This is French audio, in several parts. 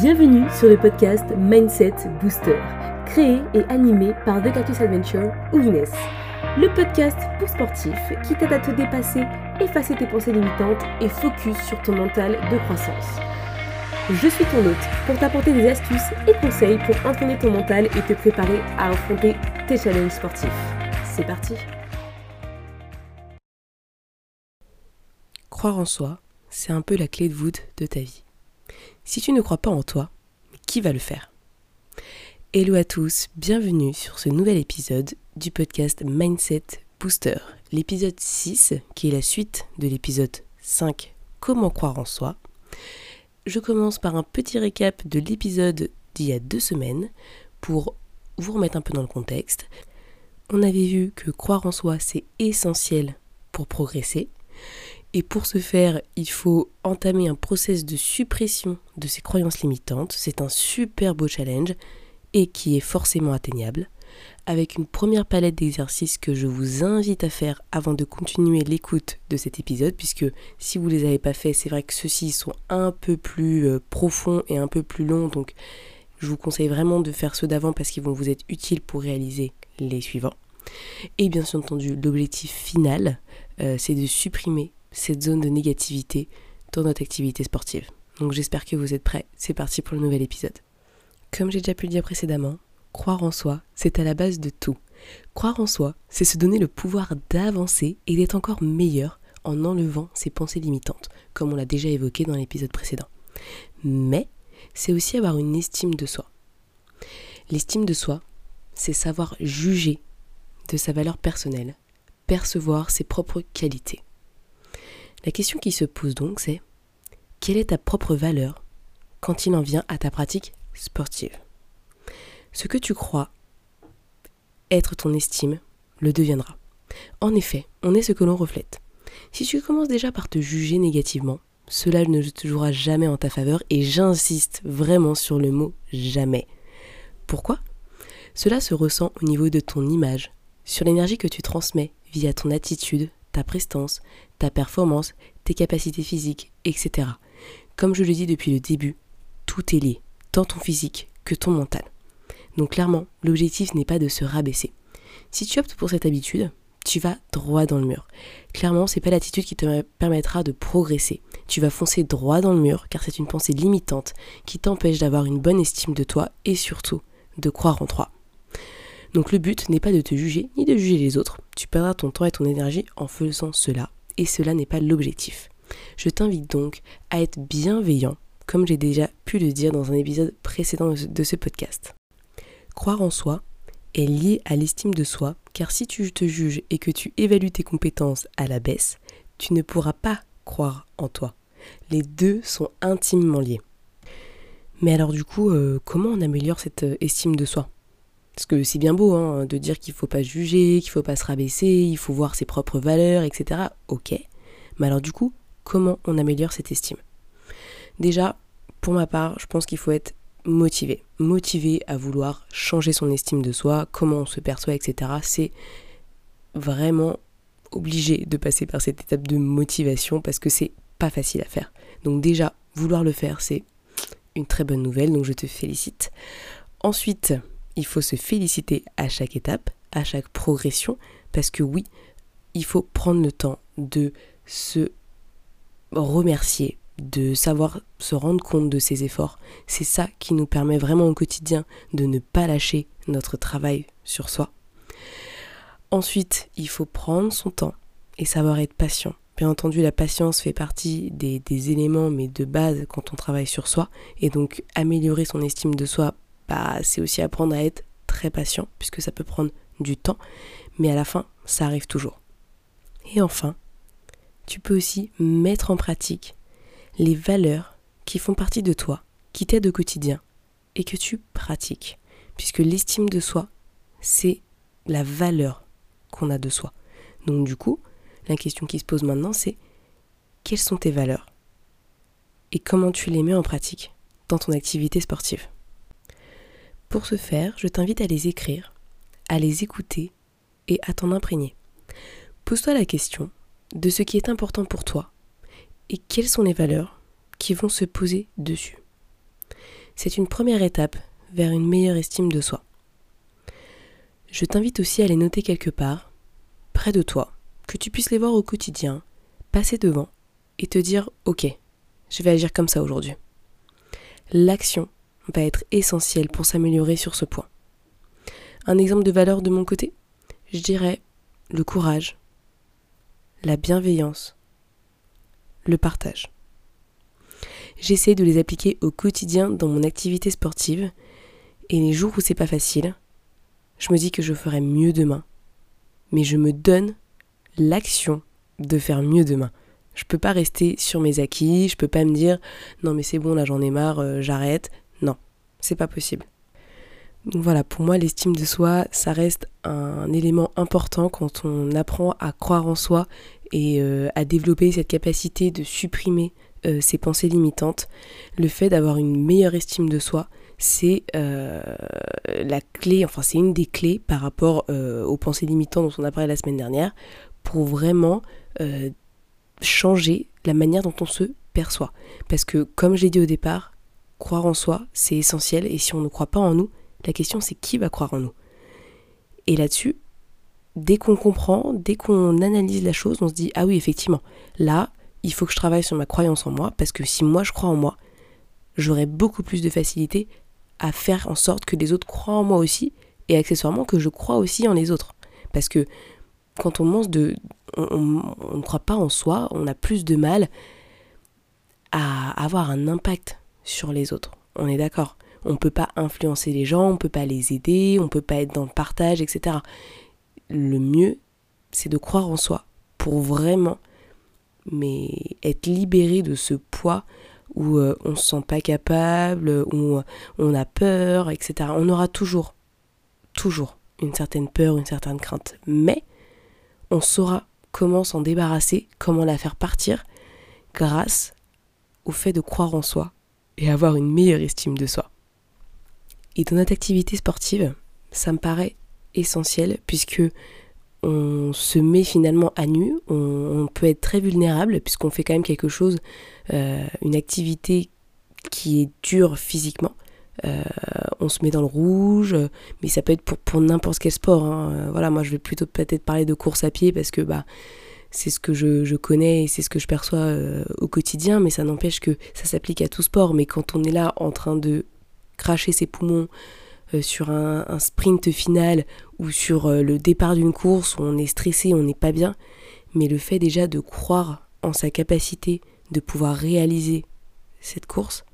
Bienvenue sur le podcast Mindset Booster, créé et animé par The Cactus Adventure ou. Le podcast pour sportifs qui t'aide à te dépasser, effacer tes pensées limitantes et focus sur ton mental de croissance. Je suis ton hôte pour t'apporter des astuces et conseils pour entraîner ton mental et te préparer à affronter tes challenges sportifs. C'est parti Croire en soi, c'est un peu la clé de voûte de ta vie. Si tu ne crois pas en toi, qui va le faire? Hello à tous, bienvenue sur ce nouvel épisode du podcast Mindset Booster, l'épisode 6 qui est la suite de l'épisode 5 Comment croire en soi. Je commence par un petit récap de l'épisode d'il y a deux semaines pour vous remettre un peu dans le contexte. On avait vu que croire en soi c'est essentiel pour progresser et pour ce faire, il faut entamer un process de suppression de ces croyances limitantes. C'est un super beau challenge et qui est forcément atteignable, avec une première palette d'exercices que je vous invite à faire avant de continuer l'écoute de cet épisode, puisque si vous ne les avez pas faits, c'est vrai que ceux-ci sont un peu plus euh, profonds et un peu plus longs, donc je vous conseille vraiment de faire ceux d'avant parce qu'ils vont vous être utiles pour réaliser les suivants. Et bien entendu, l'objectif final, euh, c'est de supprimer cette zone de négativité dans notre activité sportive. Donc j'espère que vous êtes prêts. C'est parti pour le nouvel épisode. Comme j'ai déjà pu le dire précédemment, croire en soi, c'est à la base de tout. Croire en soi, c'est se donner le pouvoir d'avancer et d'être encore meilleur en enlevant ses pensées limitantes, comme on l'a déjà évoqué dans l'épisode précédent. Mais c'est aussi avoir une estime de soi. L'estime de soi, c'est savoir juger de sa valeur personnelle, percevoir ses propres qualités. La question qui se pose donc, c'est quelle est ta propre valeur quand il en vient à ta pratique sportive? Ce que tu crois être ton estime le deviendra. En effet, on est ce que l'on reflète. Si tu commences déjà par te juger négativement, cela ne te jouera jamais en ta faveur et j'insiste vraiment sur le mot jamais. Pourquoi? Cela se ressent au niveau de ton image, sur l'énergie que tu transmets via ton attitude, ta prestance, ta performance, tes capacités physiques, etc. Comme je le dis depuis le début, tout est lié, tant ton physique que ton mental. Donc clairement, l'objectif n'est pas de se rabaisser. Si tu optes pour cette habitude, tu vas droit dans le mur. Clairement, c'est pas l'attitude qui te permettra de progresser. Tu vas foncer droit dans le mur car c'est une pensée limitante qui t'empêche d'avoir une bonne estime de toi et surtout de croire en toi. Donc le but n'est pas de te juger ni de juger les autres. Tu perdras ton temps et ton énergie en faisant cela et cela n'est pas l'objectif. Je t'invite donc à être bienveillant, comme j'ai déjà pu le dire dans un épisode précédent de ce podcast. Croire en soi est lié à l'estime de soi, car si tu te juges et que tu évalues tes compétences à la baisse, tu ne pourras pas croire en toi. Les deux sont intimement liés. Mais alors du coup, euh, comment on améliore cette euh, estime de soi? Parce que c'est bien beau hein, de dire qu'il ne faut pas juger, qu'il ne faut pas se rabaisser, il faut voir ses propres valeurs, etc. Ok. Mais alors du coup, comment on améliore cette estime? Déjà, pour ma part, je pense qu'il faut être motivé. Motivé à vouloir changer son estime de soi, comment on se perçoit, etc. C'est vraiment obligé de passer par cette étape de motivation parce que c'est pas facile à faire. Donc déjà, vouloir le faire, c'est une très bonne nouvelle, donc je te félicite. Ensuite, il faut se féliciter à chaque étape, à chaque progression, parce que oui, il faut prendre le temps de se remercier, de savoir se rendre compte de ses efforts. C'est ça qui nous permet vraiment au quotidien de ne pas lâcher notre travail sur soi. Ensuite, il faut prendre son temps et savoir être patient. Bien entendu, la patience fait partie des, éléments, mais de base quand on travaille sur soi. Et donc, améliorer son estime de soi bah, c'est aussi apprendre à être très patient, puisque ça peut prendre du temps, mais à la fin, ça arrive toujours. Et enfin, tu peux aussi mettre en pratique les valeurs qui font partie de toi, qui t'aident au quotidien, et que tu pratiques, puisque l'estime de soi, c'est la valeur qu'on a de soi. Donc du coup, la question qui se pose maintenant, c'est quelles sont tes valeurs et comment tu les mets en pratique dans ton activité sportive? Pour ce faire, je t'invite à les écrire, à les écouter et à t'en imprégner. Pose-toi la question de ce qui est important pour toi et quelles sont les valeurs qui vont se poser dessus. c'est une première étape vers une meilleure estime de soi. Je t'invite aussi à les noter quelque part, près de toi, que tu puisses les voir au quotidien, passer devant et te dire ok, je vais agir comme ça aujourd'hui. L'action va être essentielle pour s'améliorer sur ce point. Un exemple de valeur de mon côté Je dirais le courage, la bienveillance, le partage. J'essaie de les appliquer au quotidien dans mon activité sportive et les jours où c'est pas facile, je me dis que je ferai mieux demain. Mais je me donne l'action de faire mieux demain. Je peux pas rester sur mes acquis, je peux pas me dire non mais c'est bon là j'en ai marre, euh, j'arrête. C'est pas possible. Donc voilà, pour moi l'estime de soi, ça reste un élément important quand on apprend à croire en soi et euh, à développer cette capacité de supprimer euh, ses pensées limitantes. Le fait d'avoir une meilleure estime de soi, c'est la clé, enfin c'est une des clés par rapport aux pensées limitantes dont on a parlé la semaine dernière, pour vraiment changer la manière dont on se perçoit. Parce que, comme j'ai dit au départ, croire en soi, c'est essentiel, et si on ne croit pas en nous, la question c'est qui va croire en nous? Et là-dessus, dès qu'on comprend, dès qu'on analyse la chose, on se dit, ah oui, effectivement, là, il faut que je travaille sur ma croyance en moi, parce que si moi je crois en moi, j'aurai beaucoup plus de facilité à faire en sorte que les autres croient en moi aussi, et accessoirement que je crois aussi en les autres. Parce que quand on mange de, on, ne croit pas en soi, on a plus de mal à avoir un impact sur les autres. On est d'accord. On ne peut pas influencer les gens, on ne peut pas les aider, on ne peut pas être dans le partage, etc. Le mieux, c'est de croire en soi pour vraiment mais être libéré de ce poids où euh, on se sent pas capable, où on a peur, etc. On aura toujours, toujours une certaine peur, une certaine crainte. Mais on saura comment s'en débarrasser, comment la faire partir, grâce au fait de croire en soi et avoir une meilleure estime de soi. Et dans notre activité sportive, ça me paraît essentiel puisque on se met finalement à nu, on, peut être très vulnérable puisqu'on fait quand même quelque chose, euh, une activité qui est dure physiquement. Euh, on se met dans le rouge, mais ça peut être pour, n'importe quel sport. Hein. Voilà, moi je vais plutôt peut-être parler de course à pied parce que bah c'est ce que je, connais et c'est ce que je perçois euh, au quotidien, mais ça n'empêche que ça s'applique à tout sport. Mais quand on est là en train de cracher ses poumons sur un, un, sprint final ou sur le départ d'une course où on est stressé, on n'est pas bien, mais le fait déjà de croire en sa capacité de pouvoir réaliser cette course,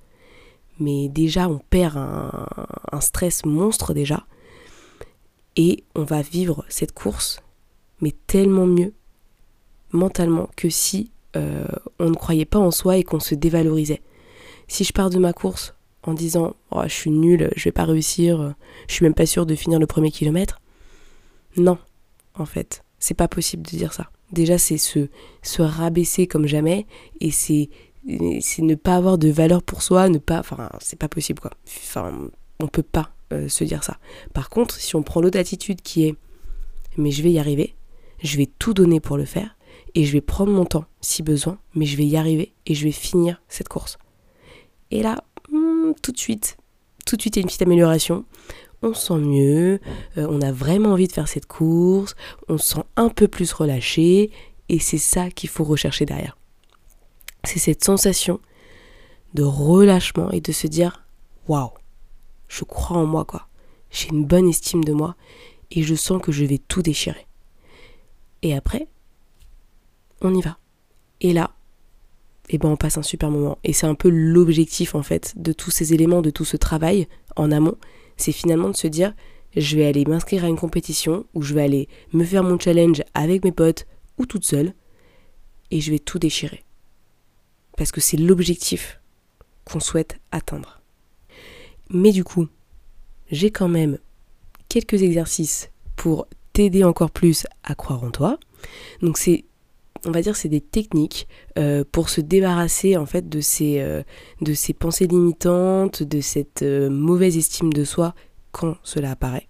mais déjà on perd un, stress monstre déjà. Et on va vivre cette course, mais tellement mieux mentalement que si euh, on ne croyait pas en soi et qu'on se dévalorisait. Si je pars de ma course en disant oh, je suis nul, je vais pas réussir, je suis même pas sûr de finir le premier kilomètre, non, en fait, c'est pas possible de dire ça. Déjà, c'est se, se rabaisser comme jamais et c'est c'est ne pas avoir de valeur pour soi, ne pas, enfin, c'est pas possible quoi. Enfin, on peut pas euh, se dire ça. Par contre, si on prend l'autre attitude qui est, mais je vais y arriver, je vais tout donner pour le faire, et je vais prendre mon temps si besoin, mais je vais y arriver et je vais finir cette course. Et là, hmm, tout de suite, tout de suite, il y a une petite amélioration. On se sent mieux, euh, on a vraiment envie de faire cette course, on se sent un peu plus relâché, et c'est ça qu'il faut rechercher derrière c'est cette sensation de relâchement et de se dire waouh, je crois en moi quoi. J'ai une bonne estime de moi et je sens que je vais tout déchirer. Et après, on y va. Et là, eh ben on passe un super moment. Et c'est un peu l'objectif en fait de tous ces éléments, de tout ce travail en amont. C'est finalement de se dire je vais aller m'inscrire à une compétition ou je vais aller me faire mon challenge avec mes potes ou toute seule et je vais tout déchirer parce que c'est l'objectif qu'on souhaite atteindre. Mais du coup, j'ai quand même quelques exercices pour t'aider encore plus à croire en toi. Donc c'est on va dire c'est des techniques euh, pour se débarrasser en fait de ces, euh, pensées limitantes, de cette euh, mauvaise estime de soi quand cela apparaît.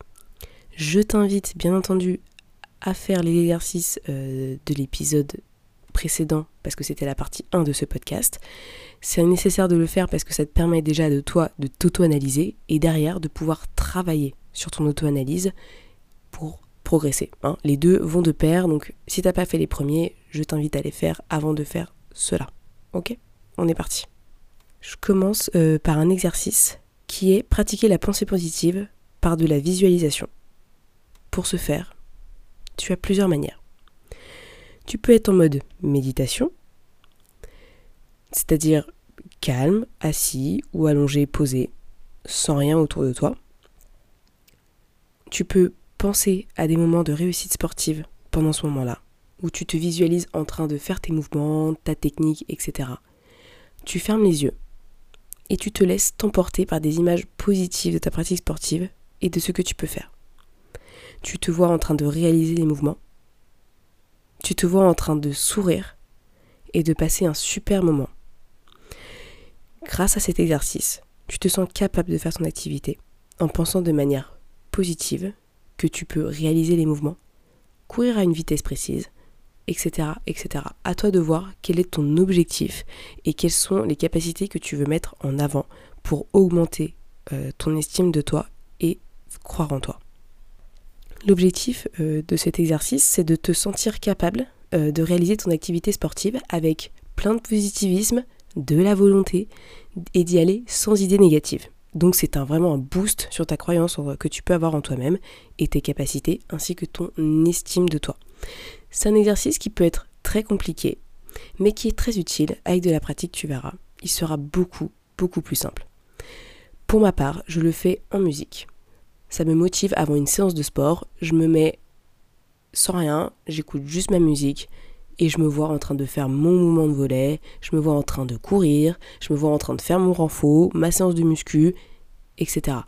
Je t'invite bien entendu à faire les exercices de l'épisode précédent parce que c'était la partie 1 de ce podcast. C'est nécessaire de le faire parce que ça te permet déjà de toi de t'auto-analyser et derrière de pouvoir travailler sur ton auto-analyse pour Hein. Les deux vont de pair, donc si t'as pas fait les premiers, je t'invite à les faire avant de faire cela. Ok? On est parti. Je commence euh, par un exercice qui est pratiquer la pensée positive par de la visualisation. Pour ce faire, tu as plusieurs manières. Tu peux être en mode méditation, c'est-à-dire calme, assis ou allongé, posé, sans rien autour de toi. Tu peux penser à des moments de réussite sportive pendant ce moment-là, où tu te visualises en train de faire tes mouvements, ta technique, etc. Tu fermes les yeux et tu te laisses t'emporter par des images positives de ta pratique sportive et de ce que tu peux faire. Tu te vois en train de réaliser les mouvements. Tu te vois en train de sourire et de passer un super moment. Grâce à cet exercice, tu te sens capable de faire ton activité en pensant de manière positive que tu peux réaliser les mouvements, courir à une vitesse précise, etc., etc. À toi de voir quel est ton objectif et quelles sont les capacités que tu veux mettre en avant pour augmenter euh, ton estime de toi et croire en toi. L'objectif euh, de cet exercice, c'est de te sentir capable euh, de réaliser ton activité sportive avec plein de positivisme, de la volonté et d'y aller sans idée négative. Donc c'est un, vraiment un boost sur ta croyance que tu peux avoir en toi-même et tes capacités ainsi que ton estime de toi. C'est un exercice qui peut être très compliqué, mais qui est très utile. Avec de la pratique, tu verras. Il sera beaucoup, beaucoup plus simple. Pour ma part, je le fais en musique. Ça me motive avant une séance de sport. Je me mets sans rien, j'écoute juste ma musique et je me vois en train de faire mon mouvement de volet, je me vois en train de courir, je me vois en train de faire mon renfort, ma séance de muscu, etc.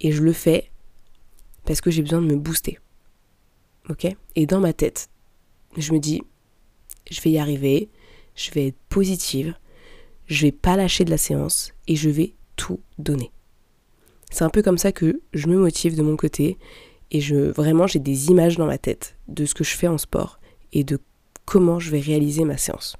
Et je le fais parce que j'ai besoin de me booster. Ok? Et dans ma tête, je me dis, je vais y arriver, je vais être positive, je vais pas lâcher de la séance et je vais tout donner. C'est un peu comme ça que je me motive de mon côté et je vraiment j'ai des images dans ma tête de ce que je fais en sport et de comment je vais réaliser ma séance.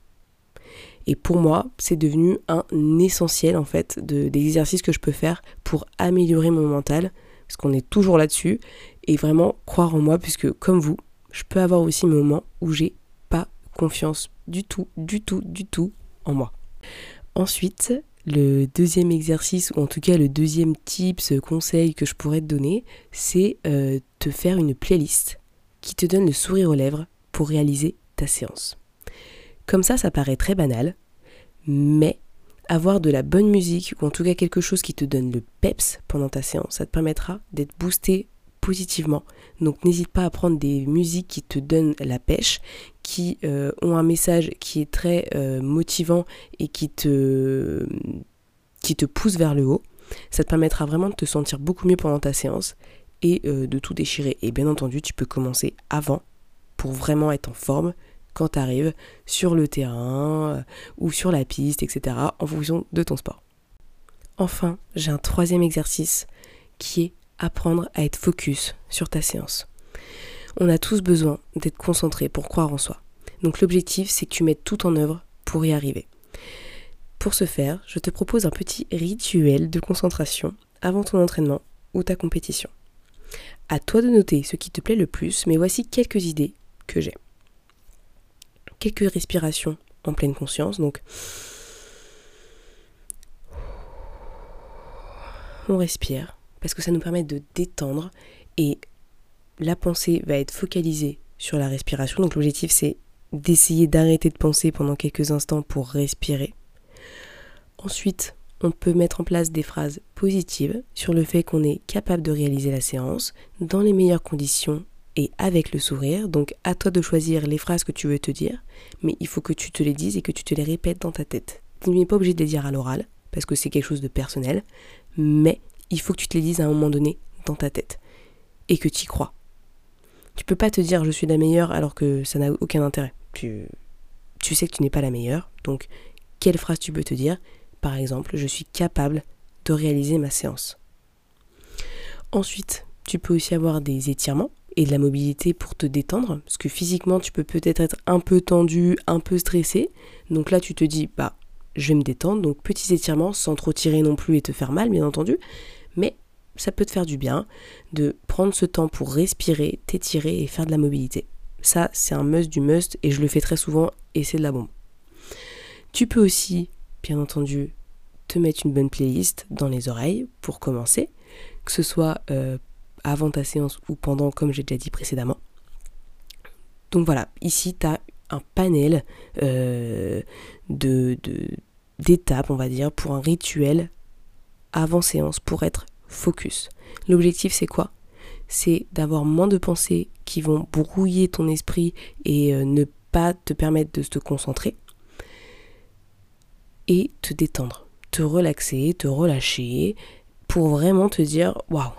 Et pour moi, c'est devenu un essentiel en fait de, des exercices que je peux faire pour améliorer mon mental, parce qu'on est toujours là-dessus, et vraiment croire en moi, puisque comme vous, je peux avoir aussi mes moments où j'ai pas confiance du tout, du tout, du tout en moi. Ensuite, le deuxième exercice, ou en tout cas le deuxième tips, conseil que je pourrais te donner, c'est euh, te faire une playlist qui te donne le sourire aux lèvres pour réaliser ta séance. Comme ça, ça paraît très banal, mais avoir de la bonne musique, ou en tout cas quelque chose qui te donne le peps pendant ta séance, ça te permettra d'être boosté positivement. Donc n'hésite pas à prendre des musiques qui te donnent la pêche, qui euh, ont un message qui est très euh, motivant et qui te, qui pousse vers le haut. Ça te permettra vraiment de te sentir beaucoup mieux pendant ta séance et euh, de tout déchirer. Et bien entendu, tu peux commencer avant pour vraiment être en forme quand tu arrives sur le terrain ou sur la piste, etc. en fonction de ton sport. Enfin, j'ai un troisième exercice qui est apprendre à être focus sur ta séance. On a tous besoin d'être concentré pour croire en soi. Donc l'objectif, c'est que tu mettes tout en œuvre pour y arriver. Pour ce faire, je te propose un petit rituel de concentration avant ton entraînement ou ta compétition. À toi de noter ce qui te plaît le plus, mais voici quelques idées que j'ai. Quelques respirations en pleine conscience, donc on respire parce que ça nous permet de détendre et la pensée va être focalisée sur la respiration. Donc l'objectif c'est d'essayer d'arrêter de penser pendant quelques instants pour respirer. Ensuite, on peut mettre en place des phrases positives sur le fait qu'on est capable de réaliser la séance dans les meilleures conditions et avec le sourire. Donc à toi de choisir les phrases que tu veux te dire, mais il faut que tu te les dises et que tu te les répètes dans ta tête. Tu n'es pas obligé de les dire à l'oral parce que c'est quelque chose de personnel, mais il faut que tu te les dises à un moment donné dans ta tête et que tu y crois. Tu peux pas te dire je suis la meilleure alors que ça n'a aucun intérêt. Tu, tu sais que tu n'es pas la meilleure, donc quelle phrase tu peux te dire? Par exemple, je suis capable de réaliser ma séance. Ensuite, tu peux aussi avoir des étirements et de la mobilité pour te détendre, parce que physiquement tu peux peut-être être un peu tendu, un peu stressé, donc là tu te dis bah je vais me détendre, donc petits étirements sans trop tirer non plus et te faire mal bien entendu, mais ça peut te faire du bien de prendre ce temps pour respirer, t'étirer et faire de la mobilité. Ça c'est un must du must et je le fais très souvent et c'est de la bombe. Tu peux aussi, bien entendu, te mettre une bonne playlist dans les oreilles pour commencer, que ce soit euh, avant ta séance ou pendant, comme j'ai déjà dit précédemment. Donc voilà, ici tu as un panel euh, de, d'étapes, on va dire, pour un rituel avant séance, pour être focus. L'objectif c'est quoi? C'est d'avoir moins de pensées qui vont brouiller ton esprit et euh, ne pas te permettre de te concentrer et te détendre, te relaxer, te relâcher pour vraiment te dire waouh,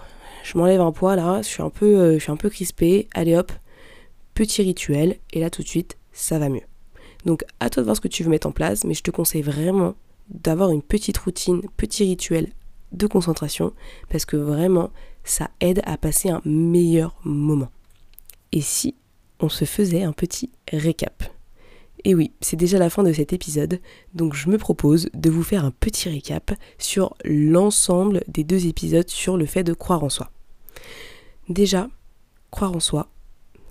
je m'enlève un poids là, je suis un peu euh, je suis un peu crispé, allez hop, petit rituel et là tout de suite, ça va mieux. Donc à toi de voir ce que tu veux mettre en place, mais je te conseille vraiment d'avoir une petite routine, petit rituel de concentration parce que vraiment ça aide à passer un meilleur moment. Et si on se faisait un petit récap? Et oui, c'est déjà la fin de cet épisode, donc je me propose de vous faire un petit récap sur l'ensemble des deux épisodes sur le fait de croire en soi. Déjà, croire en soi,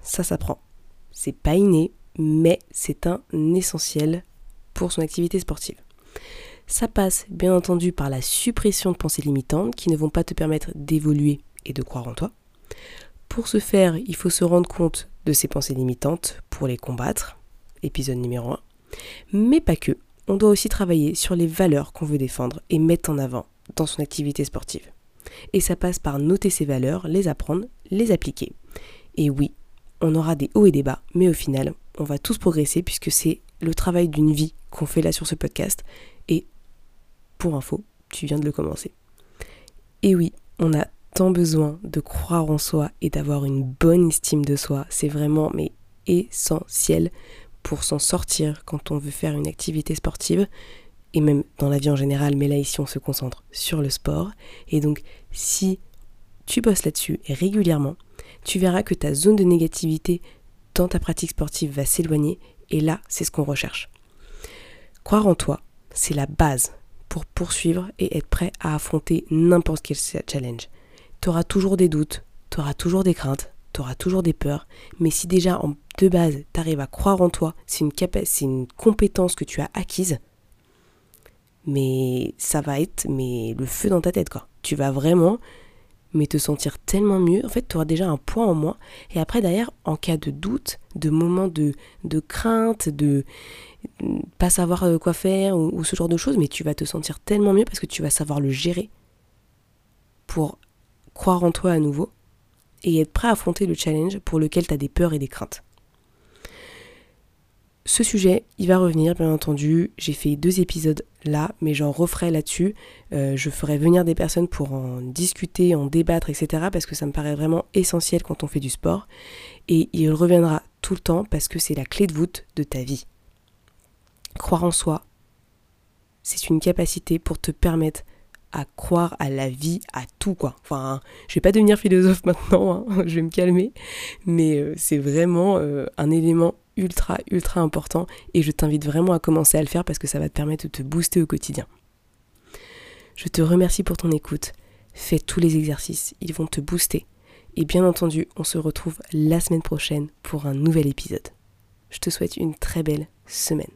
ça s'apprend. C'est pas inné, mais c'est un essentiel pour son activité sportive. Ça passe bien entendu par la suppression de pensées limitantes qui ne vont pas te permettre d'évoluer et de croire en toi. Pour ce faire, il faut se rendre compte de ces pensées limitantes pour les combattre, épisode numéro 1. Mais pas que, on doit aussi travailler sur les valeurs qu'on veut défendre et mettre en avant dans son activité sportive. Et ça passe par noter ces valeurs, les apprendre, les appliquer. Et oui, on aura des hauts et des bas, mais au final, on va tous progresser puisque c'est le travail d'une vie qu'on fait là sur ce podcast. Et pour info, tu viens de le commencer. Et oui, on a tant besoin de croire en soi et d'avoir une bonne estime de soi. C'est vraiment mais essentiel pour s'en sortir quand on veut faire une activité sportive et même dans la vie en général, mais là ici on se concentre sur le sport. Et donc si tu bosses là-dessus régulièrement, tu verras que ta zone de négativité dans ta pratique sportive va s'éloigner et là c'est ce qu'on recherche. Croire en toi, c'est la base pour poursuivre et être prêt à affronter n'importe quel challenge. Tu auras toujours des doutes, tu auras toujours des craintes, tu auras toujours des peurs, mais si déjà en de base, tu arrives à croire en toi, c'est une compétence que tu as acquise, mais ça va être mais le feu dans ta tête quoi. Tu vas vraiment mais te sentir tellement mieux. En fait, tu auras déjà un point en moins. Et après, derrière, en cas de doute, de moments de, de crainte, de pas savoir euh, quoi faire ou, ou, ce genre de choses, mais tu vas te sentir tellement mieux parce que tu vas savoir le gérer pour croire en toi à nouveau et être prêt à affronter le challenge pour lequel tu as des peurs et des craintes. Ce sujet, il va revenir, bien entendu. J'ai fait deux épisodes là, mais j'en referai là-dessus. Euh, je ferai venir des personnes pour en discuter, en débattre, etc. Parce que ça me paraît vraiment essentiel quand on fait du sport. Et il reviendra tout le temps parce que c'est la clé de voûte de ta vie. Croire en soi, c'est une capacité pour te permettre à croire à la vie, à tout quoi. Enfin, je vais pas devenir philosophe maintenant, hein, je vais me calmer, mais euh, c'est vraiment euh, un élément ultra, ultra important et je t'invite vraiment à commencer à le faire parce que ça va te permettre de te booster au quotidien. Je te remercie pour ton écoute. Fais tous les exercices, ils vont te booster. Et bien entendu, on se retrouve la semaine prochaine pour un nouvel épisode. Je te souhaite une très belle semaine.